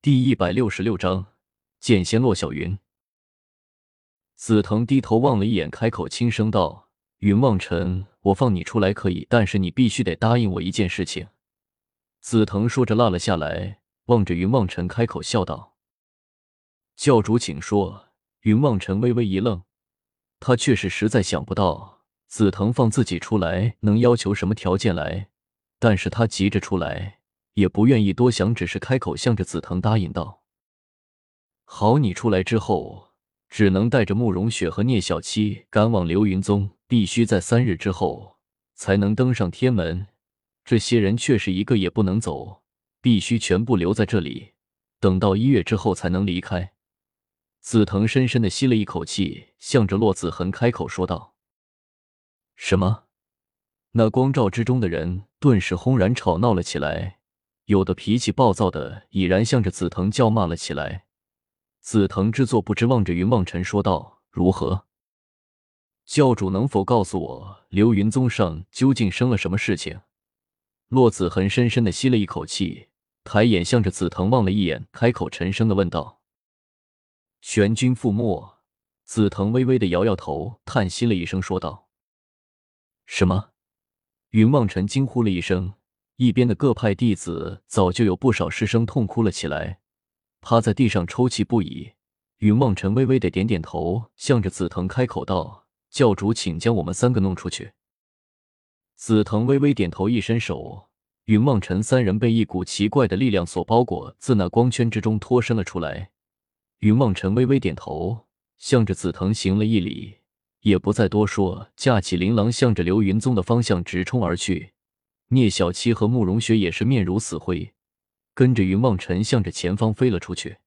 第一百六十六章剑仙洛小云。紫藤低头望了一眼，开口轻声道：“云望尘，我放你出来可以，但是你必须得答应我一件事情。”紫藤说着落了下来，望着云望尘开口笑道：“教主，请说。”云望尘微微一愣，他确实实在想不到紫藤放自己出来能要求什么条件来，但是他急着出来。也不愿意多想，只是开口向着紫藤答应道：“好，你出来之后，只能带着慕容雪和聂小七赶往流云宗，必须在三日之后才能登上天门。这些人却是一个也不能走，必须全部留在这里，等到一月之后才能离开。”紫藤深深的吸了一口气，向着洛子恒开口说道：“什么？”那光照之中的人顿时轰然吵闹了起来。有的脾气暴躁的已然向着紫藤叫骂了起来。紫藤之作不知望着云望尘说道：“如何？教主能否告诉我，流云宗上究竟生了什么事情？”洛子恒深深的吸了一口气，抬眼向着紫藤望了一眼，开口沉声的问道：“全军覆没。”紫藤微微的摇摇头，叹息了一声，说道：“什么？”云望尘惊呼了一声。一边的各派弟子早就有不少师生痛哭了起来，趴在地上抽泣不已。云梦尘微微的点点头，向着紫藤开口道：“教主，请将我们三个弄出去。”紫藤微微点头，一伸手，云梦尘三人被一股奇怪的力量所包裹，自那光圈之中脱身了出来。云梦尘微微点头，向着紫藤行了一礼，也不再多说，架起琳琅，向着流云宗的方向直冲而去。聂小七和慕容雪也是面如死灰，跟着云望尘向着前方飞了出去。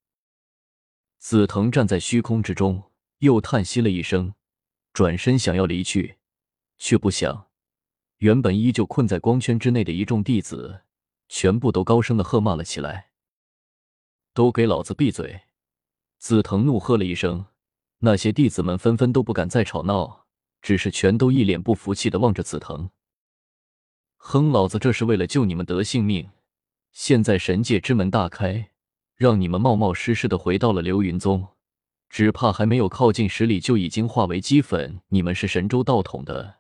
紫藤站在虚空之中，又叹息了一声，转身想要离去，却不想，原本依旧困在光圈之内的一众弟子，全部都高声的喝骂了起来：“都给老子闭嘴！”紫藤怒喝了一声，那些弟子们纷纷都不敢再吵闹，只是全都一脸不服气的望着紫藤。哼，老子这是为了救你们得性命。现在神界之门大开，让你们冒冒失失的回到了流云宗，只怕还没有靠近十里就已经化为齑粉。你们是神州道统的，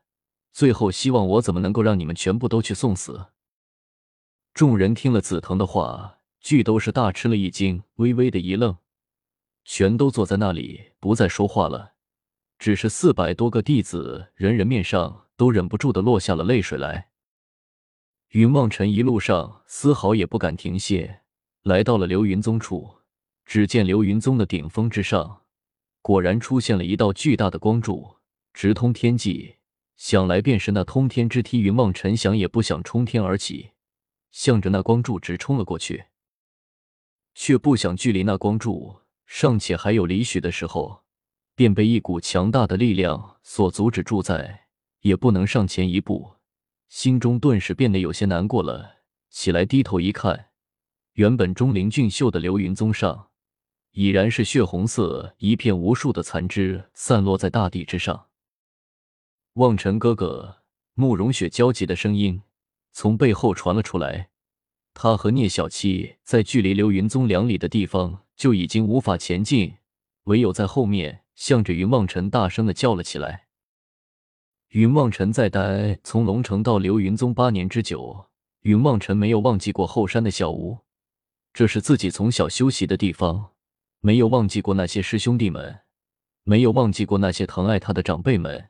最后希望我怎么能够让你们全部都去送死？众人听了紫藤的话，俱都是大吃了一惊，微微的一愣，全都坐在那里不再说话了。只是四百多个弟子，人人面上都忍不住的落下了泪水来。云望尘一路上丝毫也不敢停歇，来到了流云宗处。只见流云宗的顶峰之上，果然出现了一道巨大的光柱，直通天际。想来便是那通天之梯。云望尘想也不想，冲天而起，向着那光柱直冲了过去。却不想，距离那光柱尚且还有离许的时候，便被一股强大的力量所阻止住在，也不能上前一步。心中顿时变得有些难过了起来，低头一看，原本钟灵俊秀的流云宗上，已然是血红色一片，无数的残肢散落在大地之上。望尘哥哥，慕容雪焦急的声音从背后传了出来。他和聂小七在距离流云宗两里的地方就已经无法前进，唯有在后面向着云望尘大声的叫了起来。云望尘在待从龙城到流云宗八年之久，云望尘没有忘记过后山的小屋，这是自己从小修习的地方，没有忘记过那些师兄弟们，没有忘记过那些疼爱他的长辈们。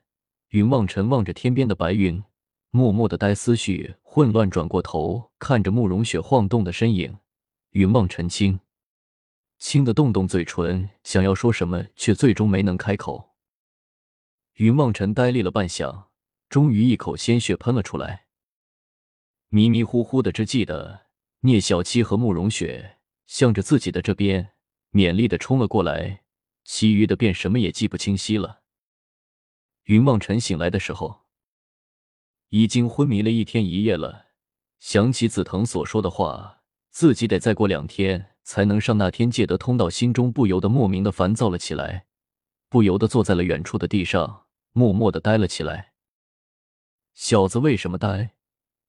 云望尘望着天边的白云，默默的待思绪混乱，转过头看着慕容雪晃动的身影，云望尘轻轻的动动嘴唇，想要说什么，却最终没能开口。云望尘呆立了半晌，终于一口鲜血喷了出来。迷迷糊糊的，只记得聂小七和慕容雪向着自己的这边勉力的冲了过来，其余的便什么也记不清晰了。云望尘醒来的时候，已经昏迷了一天一夜了。想起紫藤所说的话，自己得再过两天才能上那天界的通道，心中不由得莫名的烦躁了起来。不由得坐在了远处的地上，默默的呆了起来。小子为什么呆？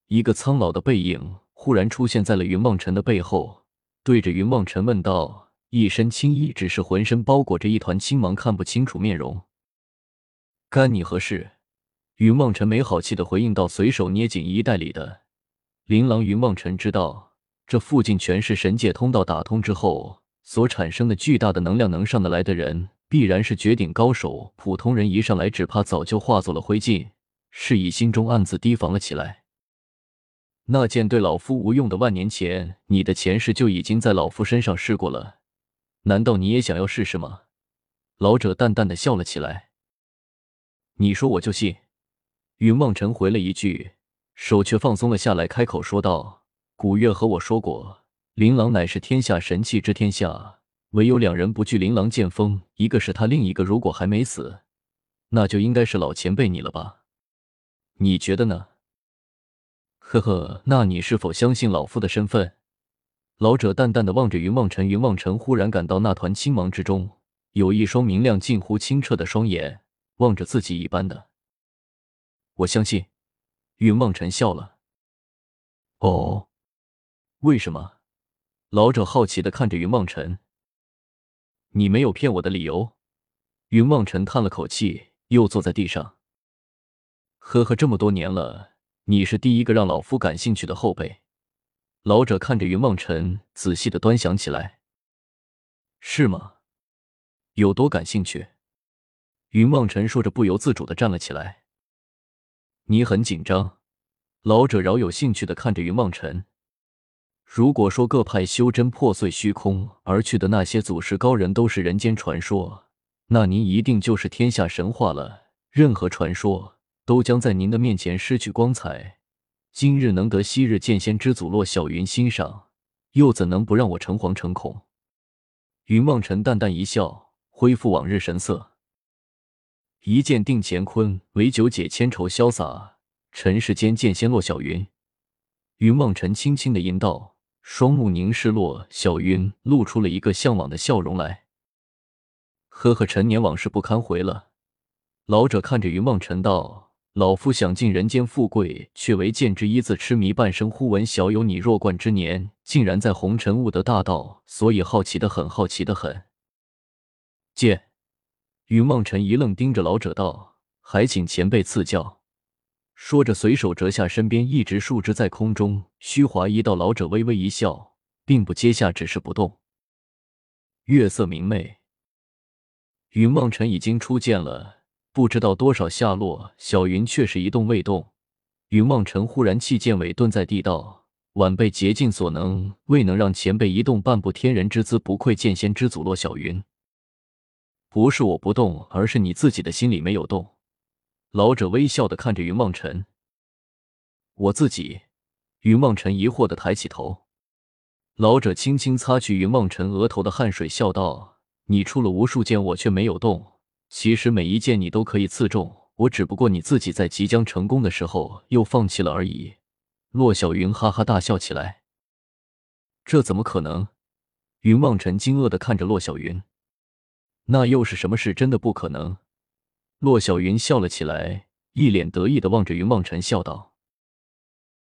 一个苍老的背影忽然出现在了云望尘的背后，对着云望尘问道：“一身青衣，只是浑身包裹着一团青芒，看不清楚面容，干你何事？”云望尘没好气的回应道，随手捏紧衣袋里的琳琅。云望尘知道，这附近全是神界通道打通之后所产生的巨大的能量，能上得来的人必然是绝顶高手，普通人一上来只怕早就化作了灰烬。是以心中暗自提防了起来。那件对老夫无用的万年钱，你的前世就已经在老夫身上试过了，难道你也想要试试吗？老者淡淡的笑了起来。你说我就信。云望尘回了一句，手却放松了下来，开口说道：“古月和我说过，琳琅乃是天下神器之天下，唯有两人不惧琳琅剑锋，一个是他，另一个如果还没死，那就应该是老前辈你了吧？你觉得呢？”呵呵，那你是否相信老夫的身份？老者淡淡的望着云望尘，云望尘忽然感到那团青芒之中有一双明亮、近乎清澈的双眼望着自己一般的。我相信。云望尘笑了。哦，为什么？老者好奇的看着云望尘。你没有骗我的理由。云望尘叹了口气，又坐在地上。呵呵，这么多年了。你是第一个让老夫感兴趣的后辈。老者看着云望尘，仔细的端详起来。是吗？有多感兴趣？云望尘说着，不由自主的站了起来。你很紧张。老者饶有兴趣的看着云望尘。如果说各派修真破碎虚空而去的那些祖师高人都是人间传说，那您一定就是天下神话了。任何传说。都将在您的面前失去光彩。今日能得昔日剑仙之祖洛小云欣赏，又怎能不让我诚惶诚恐？云望尘淡淡一笑，恢复往日神色。一剑定乾坤，唯九解千愁，潇洒尘世间剑仙洛小云。云望尘轻轻的吟道，双目凝视洛小云，露出了一个向往的笑容来。呵呵，陈年往事不堪回了。老者看着云梦尘道。老夫想尽人间富贵，却为剑之一字痴迷半生。忽闻小有你弱冠之年，竟然在红尘悟得大道，所以好奇的很，好奇的很。剑，云梦尘一愣，盯着老者道：“还请前辈赐教。”说着，随手折下身边一直树枝，在空中虚划一道。老者微微一笑，并不接下，只是不动。月色明媚，云梦尘已经出剑了。不知道多少下落，小云却是一动未动。云望尘忽然弃剑尾，蹲在地道：“晚辈竭尽所能，未能让前辈移动半步。天人之姿，不愧剑仙之祖。”洛小云，不是我不动，而是你自己的心里没有动。老者微笑的看着云望尘。我自己，云望尘疑惑的抬起头。老者轻轻擦去云望尘额头的汗水，笑道：“你出了无数剑，我却没有动。”其实每一剑你都可以刺中我，只不过你自己在即将成功的时候又放弃了而已。洛小云哈哈大笑起来。这怎么可能？云望尘惊愕的看着洛小云。那又是什么事？真的不可能？骆小云笑了起来，一脸得意的望着云望尘，笑道。